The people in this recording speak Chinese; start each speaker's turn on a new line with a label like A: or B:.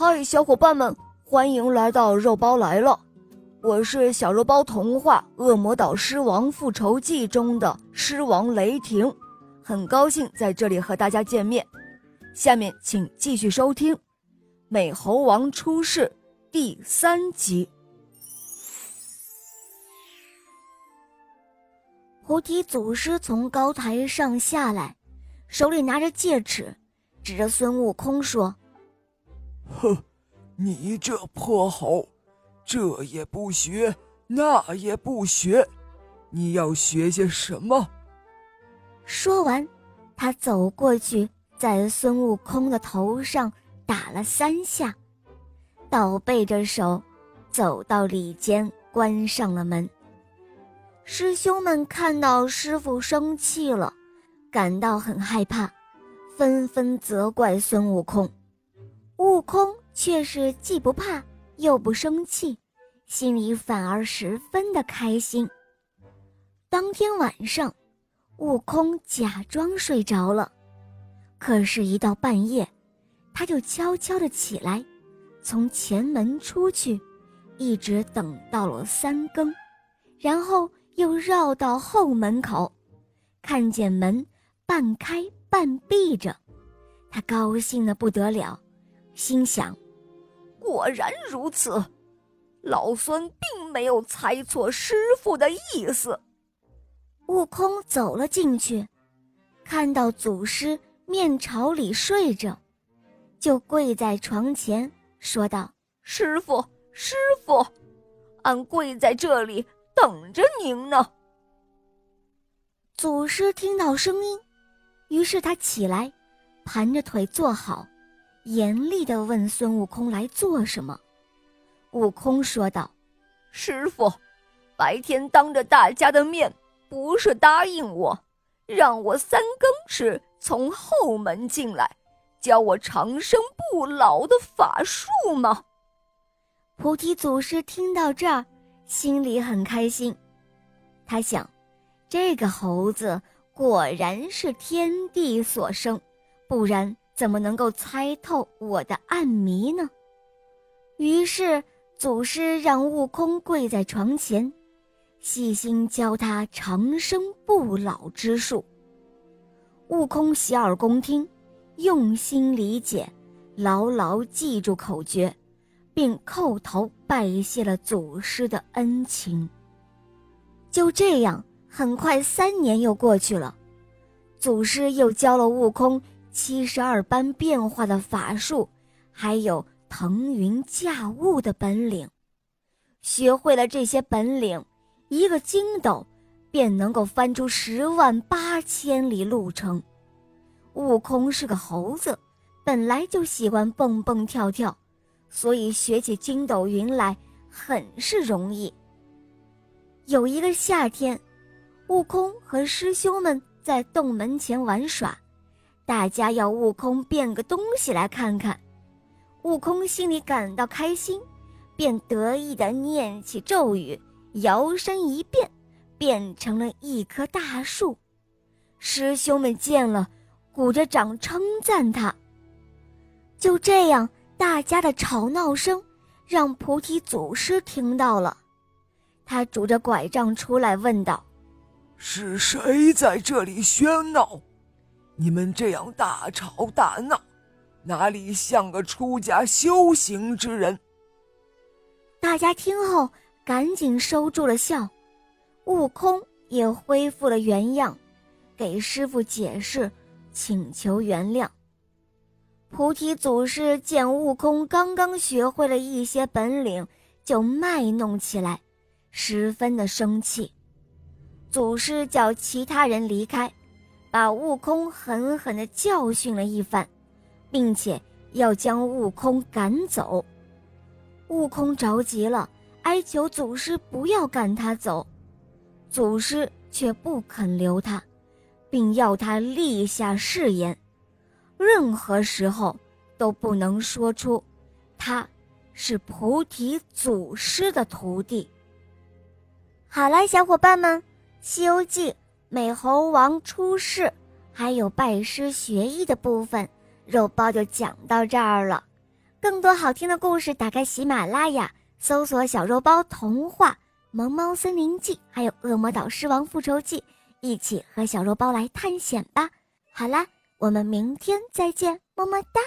A: 嗨，小伙伴们，欢迎来到肉包来了！我是小肉包童话《恶魔岛狮王复仇记》中的狮王雷霆，很高兴在这里和大家见面。下面请继续收听《美猴王出世》第三集。
B: 菩提祖师从高台上下来，手里拿着戒尺，指着孙悟空说。
C: 哼，你这破猴，这也不学，那也不学，你要学些什么？
B: 说完，他走过去，在孙悟空的头上打了三下，倒背着手，走到里间，关上了门。师兄们看到师傅生气了，感到很害怕，纷纷责怪孙悟空。悟空却是既不怕又不生气，心里反而十分的开心。当天晚上，悟空假装睡着了，可是，一到半夜，他就悄悄地起来，从前门出去，一直等到了三更，然后又绕到后门口，看见门半开半闭着，他高兴得不得了。心想：“
A: 果然如此，老孙并没有猜错师傅的意思。”
B: 悟空走了进去，看到祖师面朝里睡着，就跪在床前说道：“
A: 师傅，师傅，俺跪在这里等着您呢。”
B: 祖师听到声音，于是他起来，盘着腿坐好。严厉地问孙悟空来做什么？悟空说道：“
A: 师傅，白天当着大家的面，不是答应我，让我三更时从后门进来，教我长生不老的法术吗？”
B: 菩提祖师听到这儿，心里很开心。他想，这个猴子果然是天地所生，不然。怎么能够猜透我的暗谜呢？于是祖师让悟空跪在床前，细心教他长生不老之术。悟空洗耳恭听，用心理解，牢牢记住口诀，并叩头拜谢了祖师的恩情。就这样，很快三年又过去了，祖师又教了悟空。七十二般变化的法术，还有腾云驾雾的本领，学会了这些本领，一个筋斗便能够翻出十万八千里路程。悟空是个猴子，本来就喜欢蹦蹦跳跳，所以学起筋斗云来很是容易。有一个夏天，悟空和师兄们在洞门前玩耍。大家要悟空变个东西来看看，悟空心里感到开心，便得意地念起咒语，摇身一变，变成了一棵大树。师兄们见了，鼓着掌称赞他。就这样，大家的吵闹声让菩提祖师听到了，他拄着拐杖出来问道：“
C: 是谁在这里喧闹？”你们这样大吵大闹，哪里像个出家修行之人？
B: 大家听后赶紧收住了笑，悟空也恢复了原样，给师傅解释，请求原谅。菩提祖师见悟空刚刚学会了一些本领，就卖弄起来，十分的生气。祖师叫其他人离开。把悟空狠狠地教训了一番，并且要将悟空赶走。悟空着急了，哀求祖师不要赶他走，祖师却不肯留他，并要他立下誓言，任何时候都不能说出他是菩提祖师的徒弟。好了，小伙伴们，《西游记》。美猴王出世，还有拜师学艺的部分，肉包就讲到这儿了。更多好听的故事，打开喜马拉雅，搜索“小肉包童话”《萌猫森林记》，还有《恶魔岛狮王复仇记》，一起和小肉包来探险吧。好啦，我们明天再见，么么哒。